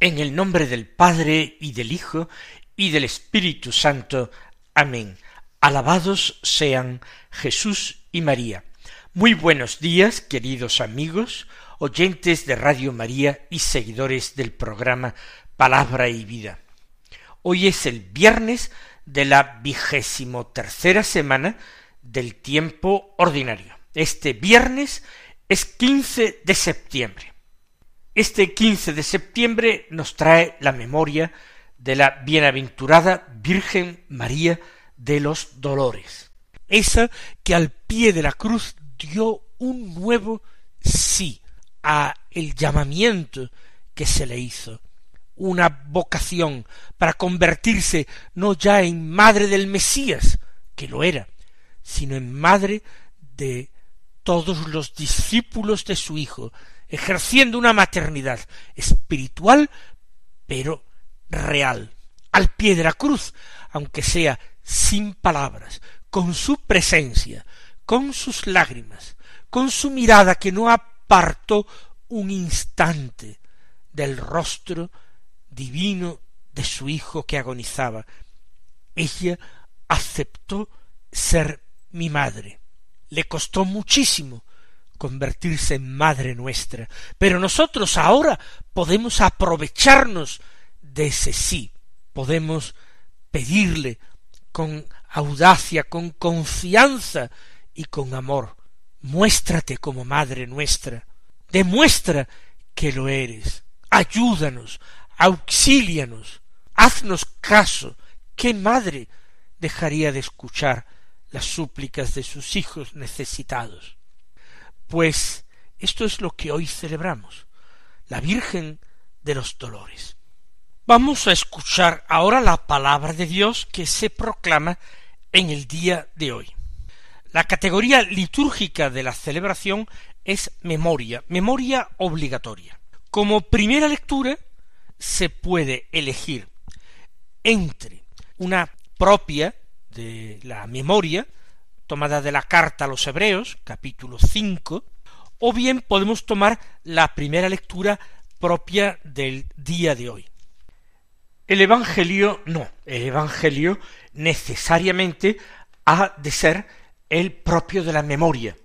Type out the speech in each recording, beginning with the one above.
En el nombre del Padre y del Hijo y del Espíritu Santo. Amén. Alabados sean Jesús y María. Muy buenos días, queridos amigos, oyentes de Radio María y seguidores del programa Palabra y Vida. Hoy es el viernes de la vigésimo tercera semana del tiempo ordinario. Este viernes es 15 de septiembre. Este 15 de septiembre nos trae la memoria de la bienaventurada Virgen María de los Dolores, esa que al pie de la cruz dio un nuevo sí a el llamamiento que se le hizo, una vocación para convertirse no ya en madre del Mesías, que lo era, sino en madre de todos los discípulos de su Hijo, ejerciendo una maternidad espiritual, pero real, al pie de la cruz, aunque sea sin palabras, con su presencia, con sus lágrimas, con su mirada que no apartó un instante del rostro divino de su hijo que agonizaba. Ella aceptó ser mi madre. Le costó muchísimo convertirse en Madre nuestra. Pero nosotros ahora podemos aprovecharnos de ese sí, podemos pedirle con audacia, con confianza y con amor, muéstrate como Madre nuestra, demuestra que lo eres, ayúdanos, auxílianos, haznos caso. ¿Qué madre dejaría de escuchar las súplicas de sus hijos necesitados? Pues esto es lo que hoy celebramos, la Virgen de los Dolores. Vamos a escuchar ahora la palabra de Dios que se proclama en el día de hoy. La categoría litúrgica de la celebración es memoria, memoria obligatoria. Como primera lectura se puede elegir entre una propia de la memoria, tomada de la carta a los Hebreos, capítulo 5, o bien podemos tomar la primera lectura propia del día de hoy. El Evangelio no, el Evangelio necesariamente ha de ser el propio de la memoria.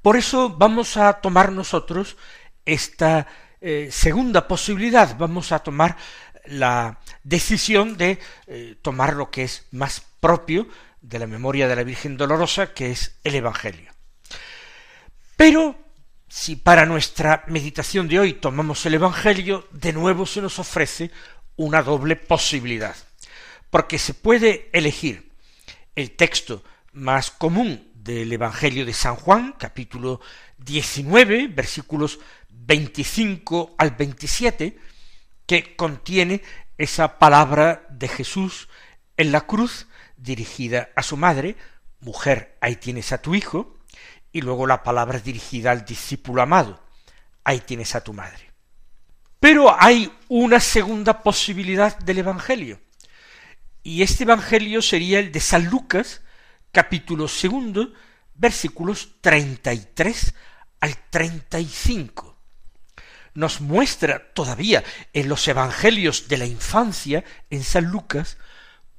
Por eso vamos a tomar nosotros esta eh, segunda posibilidad, vamos a tomar la decisión de eh, tomar lo que es más propio de la memoria de la Virgen Dolorosa, que es el Evangelio. Pero si para nuestra meditación de hoy tomamos el Evangelio, de nuevo se nos ofrece una doble posibilidad, porque se puede elegir el texto más común del Evangelio de San Juan, capítulo 19, versículos 25 al 27, que contiene esa palabra de Jesús en la cruz dirigida a su madre, mujer, ahí tienes a tu hijo, y luego la palabra dirigida al discípulo amado, ahí tienes a tu madre. Pero hay una segunda posibilidad del Evangelio, y este Evangelio sería el de San Lucas, capítulo segundo, versículos treinta y tres al treinta y cinco. Nos muestra todavía en los Evangelios de la infancia, en San Lucas,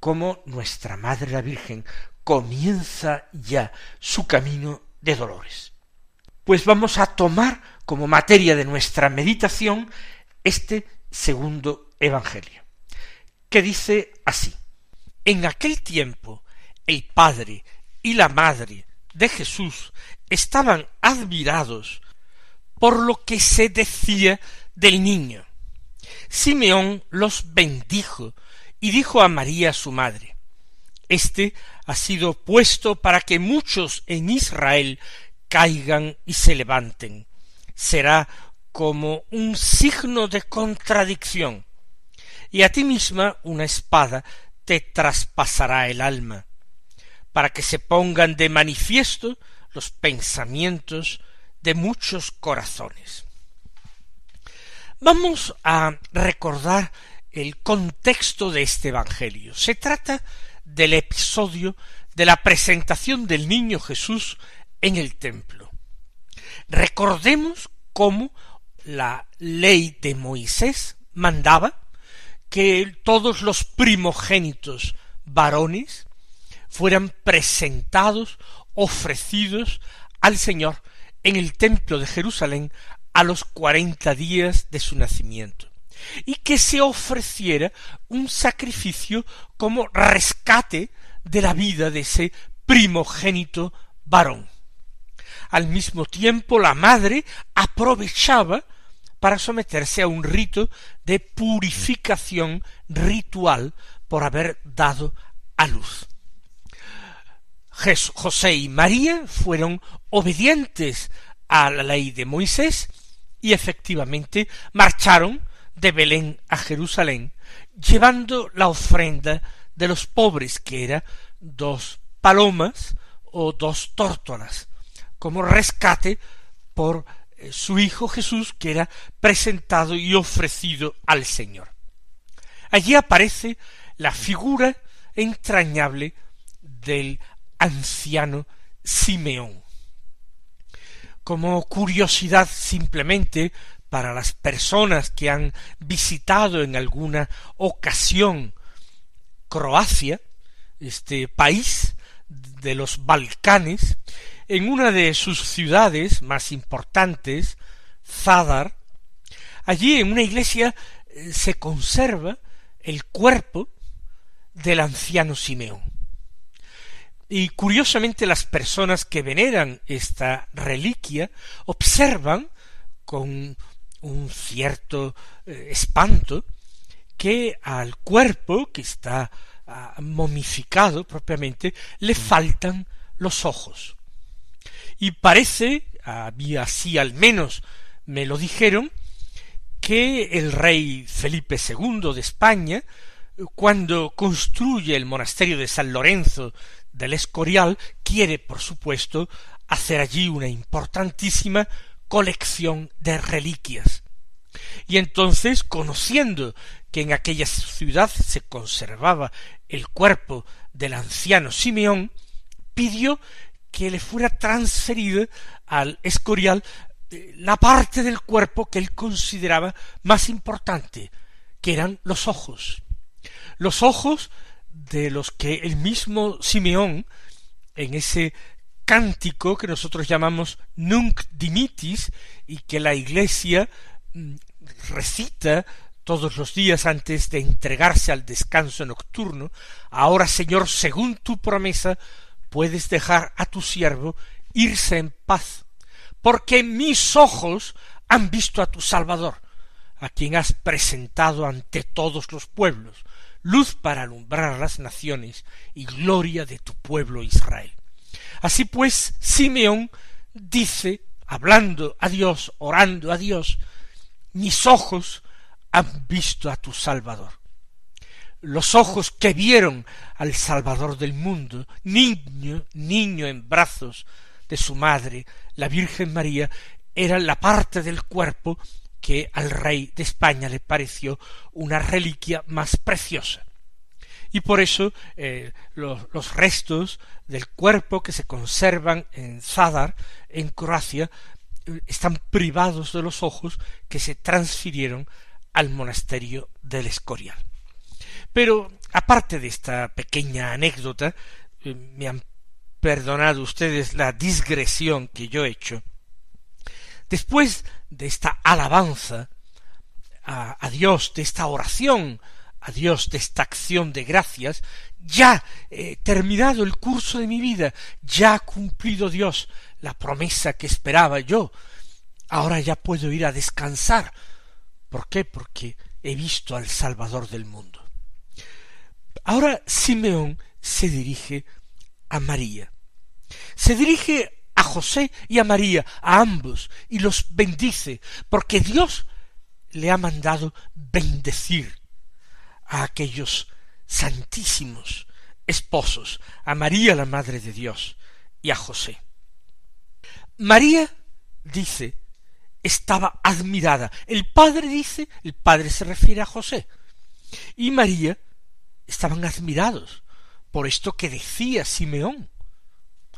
cómo nuestra Madre la Virgen comienza ya su camino de dolores. Pues vamos a tomar como materia de nuestra meditación este segundo Evangelio, que dice así. En aquel tiempo el padre y la madre de Jesús estaban admirados por lo que se decía del niño. Simeón los bendijo y dijo a María su madre, Este ha sido puesto para que muchos en Israel caigan y se levanten. Será como un signo de contradicción, y a ti misma una espada te traspasará el alma, para que se pongan de manifiesto los pensamientos de muchos corazones. Vamos a recordar el contexto de este Evangelio. Se trata del episodio de la presentación del niño Jesús en el templo. Recordemos cómo la ley de Moisés mandaba que todos los primogénitos varones fueran presentados, ofrecidos al Señor en el templo de Jerusalén a los cuarenta días de su nacimiento, y que se ofreciera un sacrificio como rescate de la vida de ese primogénito varón. Al mismo tiempo la madre aprovechaba para someterse a un rito de purificación ritual por haber dado a luz. José y María fueron obedientes a la ley de Moisés y efectivamente marcharon de Belén a Jerusalén llevando la ofrenda de los pobres que era dos palomas o dos tórtolas como rescate por eh, su Hijo Jesús que era presentado y ofrecido al Señor. Allí aparece la figura entrañable del anciano Simeón. Como curiosidad simplemente para las personas que han visitado en alguna ocasión Croacia, este país de los Balcanes, en una de sus ciudades más importantes, Zadar, allí en una iglesia eh, se conserva el cuerpo del anciano Simeón. Y curiosamente las personas que veneran esta reliquia observan con un cierto eh, espanto que al cuerpo que está ah, momificado propiamente le faltan los ojos. Y parece, había así al menos me lo dijeron, que el rey Felipe II de España, cuando construye el monasterio de San Lorenzo del Escorial, quiere, por supuesto, hacer allí una importantísima colección de reliquias. Y entonces, conociendo que en aquella ciudad se conservaba el cuerpo del anciano Simeón, pidió que le fuera transferida al Escorial eh, la parte del cuerpo que él consideraba más importante, que eran los ojos. Los ojos de los que el mismo Simeón, en ese cántico que nosotros llamamos Nunc Dimitis, y que la Iglesia mm, recita todos los días antes de entregarse al descanso nocturno, ahora Señor, según tu promesa, puedes dejar a tu siervo irse en paz, porque mis ojos han visto a tu Salvador, a quien has presentado ante todos los pueblos, luz para alumbrar las naciones y gloria de tu pueblo Israel. Así pues, Simeón dice, hablando a Dios, orando a Dios, mis ojos han visto a tu Salvador los ojos que vieron al Salvador del mundo, niño, niño en brazos de su madre, la Virgen María, era la parte del cuerpo que al rey de España le pareció una reliquia más preciosa. Y por eso eh, los, restos del cuerpo que se conservan en Zadar, en Croacia, están privados de los ojos que se transfirieron al monasterio del Escorial. Pero aparte de esta pequeña anécdota, eh, me han perdonado ustedes la digresión que yo he hecho. Después de esta alabanza a, Dios, de esta oración a Dios, de esta acción de gracias, ya he terminado el curso de mi vida, ya ha cumplido Dios la promesa que esperaba yo. Ahora ya puedo ir a descansar. ¿Por qué? Porque he visto al Salvador del mundo. Ahora Simeón se dirige a María. Se dirige a José y a María, a ambos, y los bendice, porque Dios le ha mandado bendecir a aquellos santísimos esposos, a María la Madre de Dios y a José. María dice estaba admirada. El padre dice, el padre se refiere a José. Y María estaban admirados por esto que decía Simeón.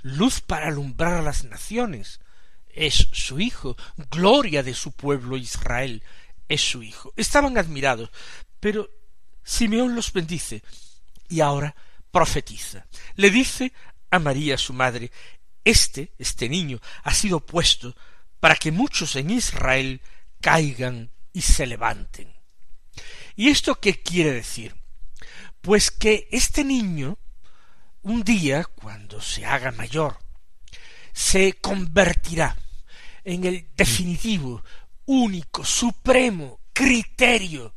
Luz para alumbrar a las naciones. Es su hijo. Gloria de su pueblo Israel. Es su hijo. Estaban admirados. Pero Simeón los bendice. Y ahora profetiza. Le dice a María su madre, este, este niño, ha sido puesto para que muchos en Israel caigan y se levanten. ¿Y esto qué quiere decir? Pues que este niño, un día, cuando se haga mayor, se convertirá en el definitivo, único, supremo criterio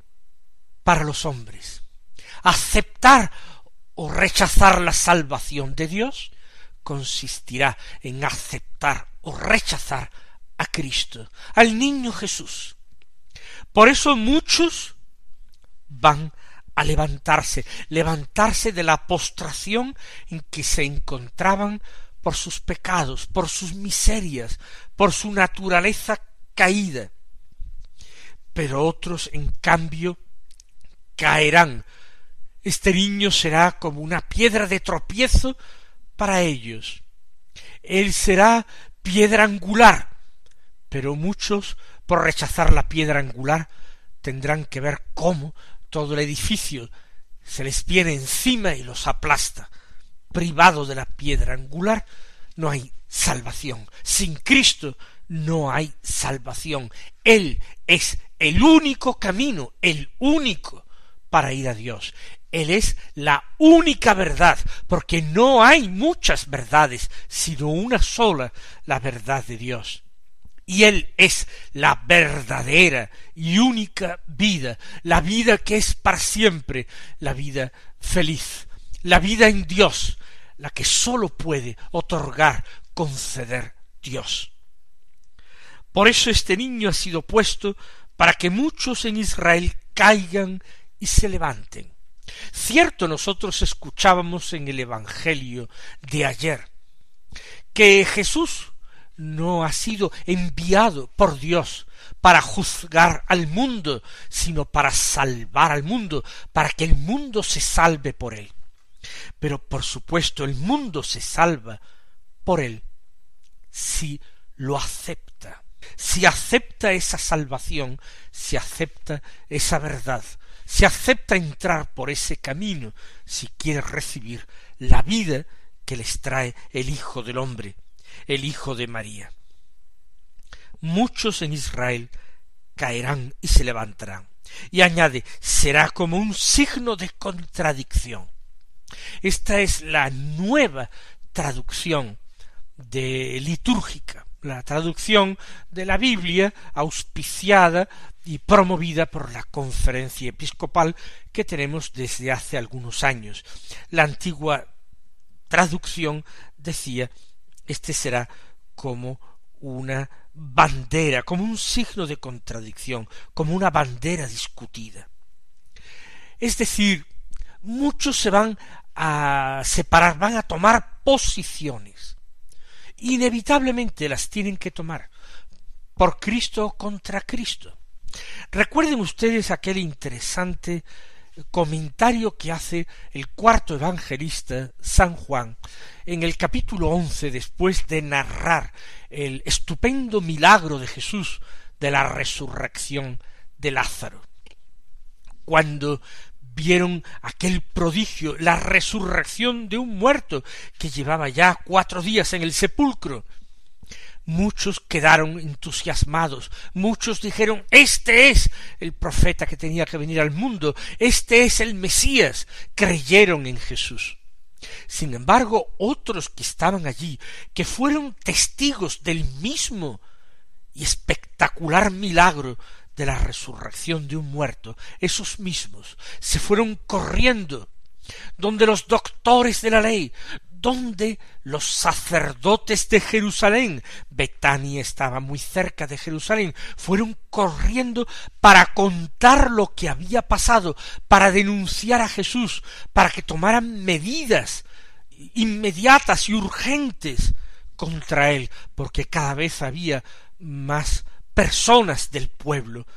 para los hombres. Aceptar o rechazar la salvación de Dios consistirá en aceptar o rechazar a Cristo, al niño Jesús. Por eso muchos van a levantarse, levantarse de la postración en que se encontraban por sus pecados, por sus miserias, por su naturaleza caída. Pero otros, en cambio, caerán. Este niño será como una piedra de tropiezo para ellos. Él será piedra angular pero muchos, por rechazar la piedra angular, tendrán que ver cómo todo el edificio se les viene encima y los aplasta. Privado de la piedra angular, no hay salvación. Sin Cristo no hay salvación. Él es el único camino, el único para ir a Dios. Él es la única verdad, porque no hay muchas verdades, sino una sola, la verdad de Dios y Él es la verdadera y única vida, la vida que es para siempre, la vida feliz, la vida en Dios, la que sólo puede otorgar, conceder Dios. Por eso este niño ha sido puesto para que muchos en Israel caigan y se levanten. Cierto, nosotros escuchábamos en el Evangelio de ayer que Jesús no ha sido enviado por Dios para juzgar al mundo, sino para salvar al mundo, para que el mundo se salve por él. Pero por supuesto el mundo se salva por él si lo acepta, si acepta esa salvación, si acepta esa verdad, si acepta entrar por ese camino, si quiere recibir la vida que les trae el Hijo del Hombre, el Hijo de María. Muchos en Israel caerán y se levantarán. Y añade, será como un signo de contradicción. Esta es la nueva traducción de litúrgica, la traducción de la Biblia auspiciada y promovida por la conferencia episcopal que tenemos desde hace algunos años. La antigua traducción decía este será como una bandera, como un signo de contradicción, como una bandera discutida. Es decir, muchos se van a separar, van a tomar posiciones. Inevitablemente las tienen que tomar por Cristo contra Cristo. Recuerden ustedes aquel interesante comentario que hace el cuarto evangelista San Juan en el capítulo once después de narrar el estupendo milagro de Jesús de la resurrección de Lázaro. Cuando vieron aquel prodigio, la resurrección de un muerto que llevaba ya cuatro días en el sepulcro, Muchos quedaron entusiasmados, muchos dijeron Este es el profeta que tenía que venir al mundo, este es el Mesías, creyeron en Jesús. Sin embargo, otros que estaban allí, que fueron testigos del mismo y espectacular milagro de la resurrección de un muerto, esos mismos se fueron corriendo donde los doctores de la ley, donde los sacerdotes de Jerusalén, Betania estaba muy cerca de Jerusalén, fueron corriendo para contar lo que había pasado, para denunciar a Jesús, para que tomaran medidas inmediatas y urgentes contra él, porque cada vez había más personas del pueblo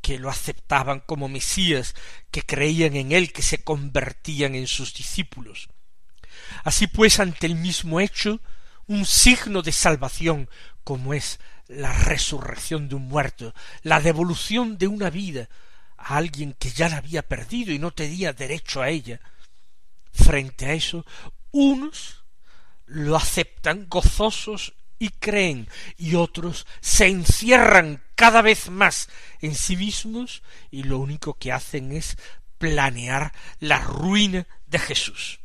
que lo aceptaban como Mesías, que creían en él, que se convertían en sus discípulos. Así pues, ante el mismo hecho, un signo de salvación, como es la resurrección de un muerto, la devolución de una vida a alguien que ya la había perdido y no tenía derecho a ella, frente a eso, unos lo aceptan gozosos y creen, y otros se encierran cada vez más en sí mismos y lo único que hacen es planear la ruina de Jesús.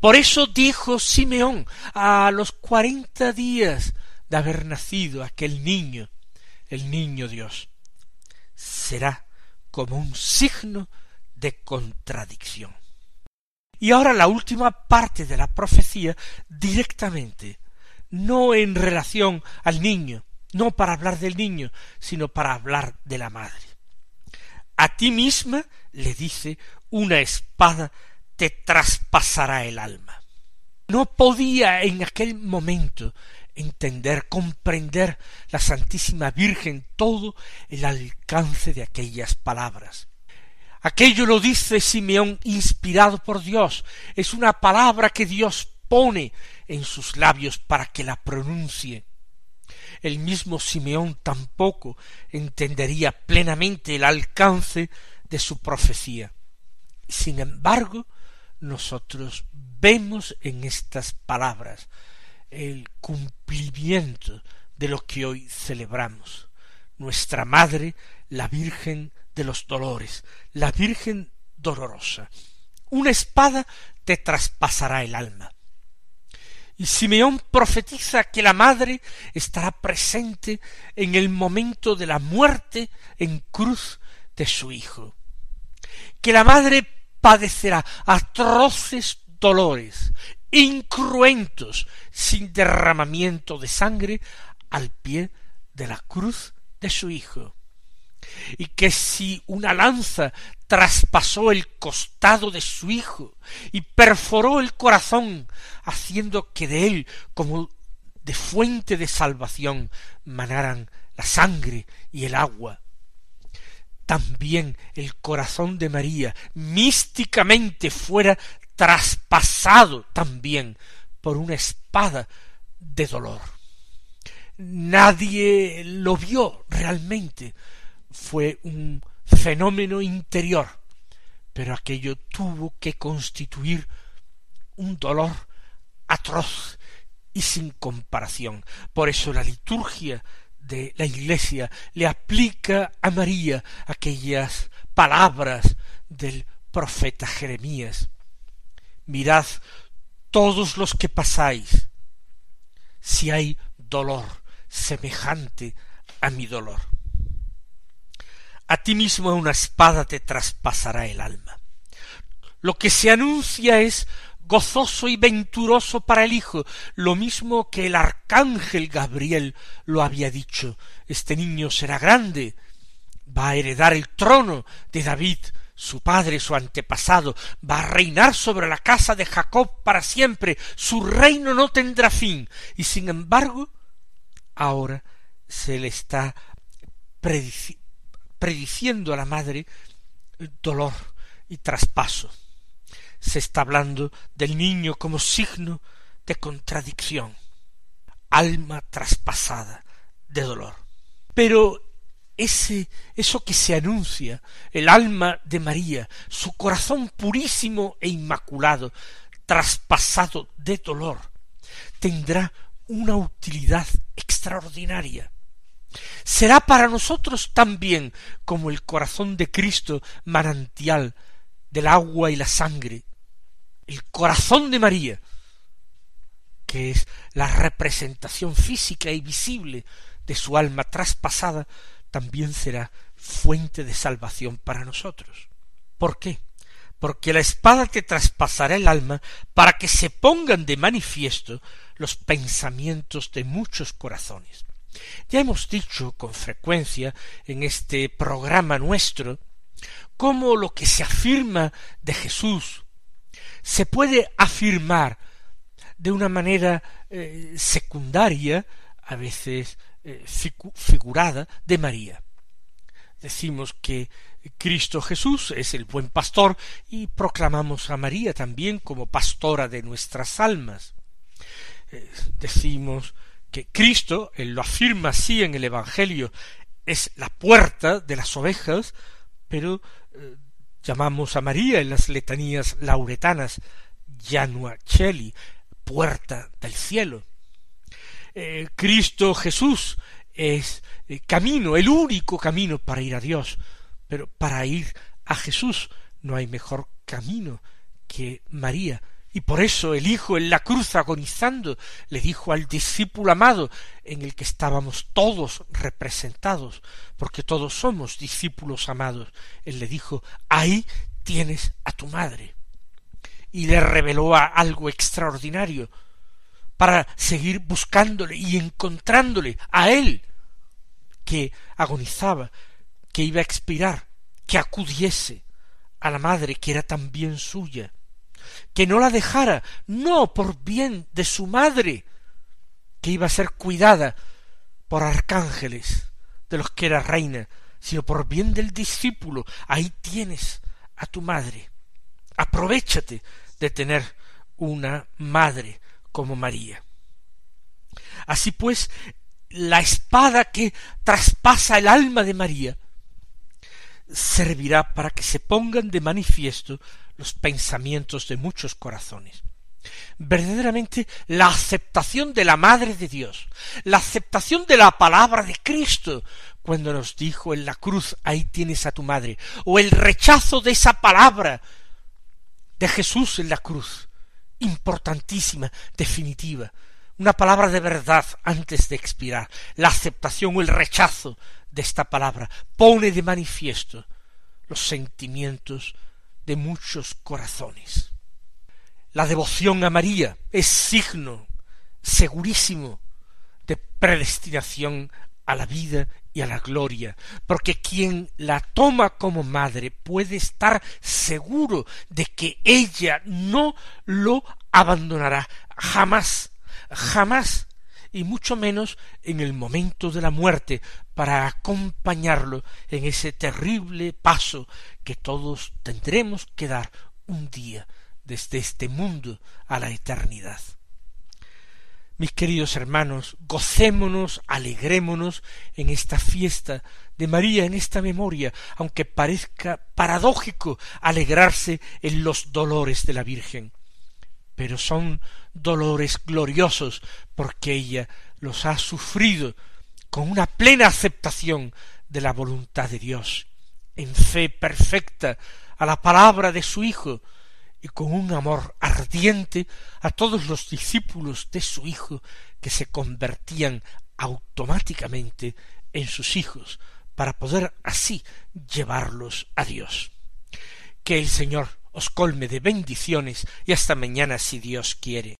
Por eso dijo Simeón a los cuarenta días de haber nacido aquel niño, el niño Dios, será como un signo de contradicción. Y ahora la última parte de la profecía directamente no en relación al niño, no para hablar del niño, sino para hablar de la madre. A ti misma, le dice, una espada te traspasará el alma. No podía en aquel momento entender, comprender la Santísima Virgen todo el alcance de aquellas palabras. Aquello lo dice Simeón inspirado por Dios, es una palabra que Dios pone en sus labios para que la pronuncie. El mismo Simeón tampoco entendería plenamente el alcance de su profecía. Sin embargo, nosotros vemos en estas palabras el cumplimiento de lo que hoy celebramos. Nuestra Madre, la Virgen de los Dolores, la Virgen dolorosa. Una espada te traspasará el alma. Y Simeón profetiza que la madre estará presente en el momento de la muerte en cruz de su hijo. Que la madre padecerá atroces dolores, incruentos, sin derramamiento de sangre, al pie de la cruz de su hijo y que si una lanza traspasó el costado de su hijo y perforó el corazón, haciendo que de él, como de fuente de salvación, manaran la sangre y el agua. También el corazón de María místicamente fuera traspasado también por una espada de dolor. Nadie lo vio realmente, fue un fenómeno interior, pero aquello tuvo que constituir un dolor atroz y sin comparación. Por eso la liturgia de la Iglesia le aplica a María aquellas palabras del profeta Jeremías. Mirad todos los que pasáis, si hay dolor semejante a mi dolor a ti mismo una espada te traspasará el alma. Lo que se anuncia es gozoso y venturoso para el Hijo, lo mismo que el arcángel Gabriel lo había dicho. Este niño será grande, va a heredar el trono de David, su padre, su antepasado, va a reinar sobre la casa de Jacob para siempre, su reino no tendrá fin, y sin embargo, ahora se le está prediciendo a la madre dolor y traspaso. Se está hablando del niño como signo de contradicción, alma traspasada de dolor. Pero ese eso que se anuncia, el alma de María, su corazón purísimo e inmaculado, traspasado de dolor, tendrá una utilidad extraordinaria será para nosotros también como el corazón de Cristo manantial del agua y la sangre, el corazón de María, que es la representación física y visible de su alma traspasada, también será fuente de salvación para nosotros. ¿Por qué? Porque la espada te traspasará el alma para que se pongan de manifiesto los pensamientos de muchos corazones. Ya hemos dicho con frecuencia en este programa nuestro cómo lo que se afirma de Jesús se puede afirmar de una manera eh, secundaria, a veces eh, figurada, de María. Decimos que Cristo Jesús es el buen pastor y proclamamos a María también como pastora de nuestras almas. Eh, decimos que Cristo, él lo afirma así en el Evangelio, es la puerta de las ovejas, pero eh, llamamos a María en las letanías lauretanas Janua Cheli, puerta del cielo. Eh, Cristo Jesús es el camino, el único camino para ir a Dios, pero para ir a Jesús no hay mejor camino que María, y por eso el Hijo en la cruz agonizando le dijo al discípulo amado, en el que estábamos todos representados, porque todos somos discípulos amados, él le dijo, ahí tienes a tu madre. Y le reveló algo extraordinario para seguir buscándole y encontrándole a él, que agonizaba, que iba a expirar, que acudiese a la madre que era también suya, que no la dejara, no por bien de su madre, que iba a ser cuidada por arcángeles, de los que era reina, sino por bien del discípulo. Ahí tienes a tu madre. Aprovechate de tener una madre como María. Así pues, la espada que traspasa el alma de María servirá para que se pongan de manifiesto los pensamientos de muchos corazones. Verdaderamente la aceptación de la Madre de Dios, la aceptación de la palabra de Cristo, cuando nos dijo en la cruz, ahí tienes a tu madre, o el rechazo de esa palabra de Jesús en la cruz, importantísima, definitiva, una palabra de verdad antes de expirar, la aceptación o el rechazo de esta palabra pone de manifiesto los sentimientos de muchos corazones. La devoción a María es signo segurísimo de predestinación a la vida y a la gloria, porque quien la toma como madre puede estar seguro de que ella no lo abandonará jamás, jamás, y mucho menos en el momento de la muerte, para acompañarlo en ese terrible paso que todos tendremos que dar un día desde este mundo a la eternidad. Mis queridos hermanos, gocémonos, alegrémonos en esta fiesta de María, en esta memoria, aunque parezca paradójico alegrarse en los dolores de la Virgen. Pero son dolores gloriosos porque ella los ha sufrido con una plena aceptación de la voluntad de Dios en fe perfecta a la palabra de su Hijo y con un amor ardiente a todos los discípulos de su Hijo que se convertían automáticamente en sus hijos para poder así llevarlos a Dios. Que el Señor os colme de bendiciones y hasta mañana si Dios quiere.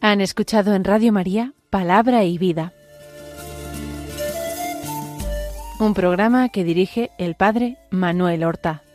Han escuchado en Radio María Palabra y Vida, un programa que dirige el Padre Manuel Horta.